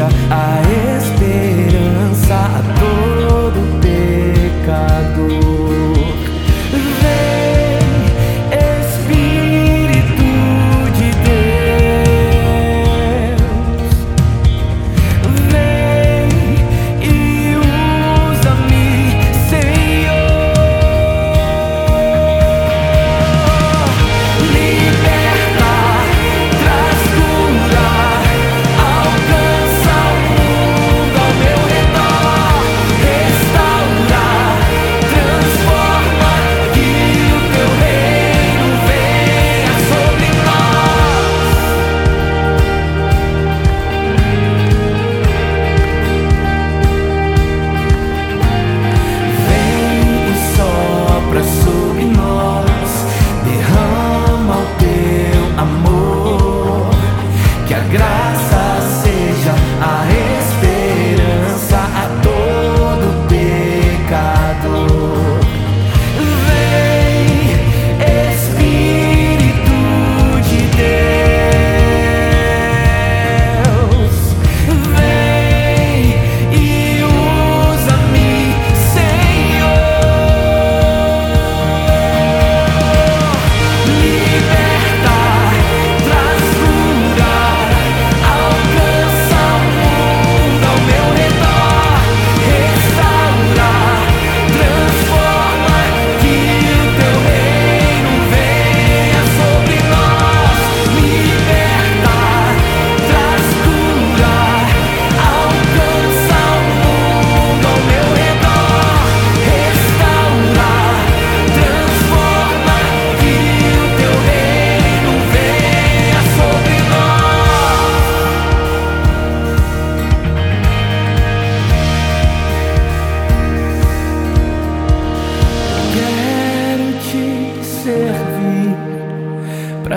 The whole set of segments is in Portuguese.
I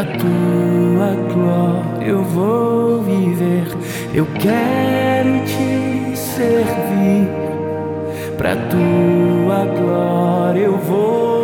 Pra tua glória eu vou viver, eu quero te servir. Pra tua glória eu vou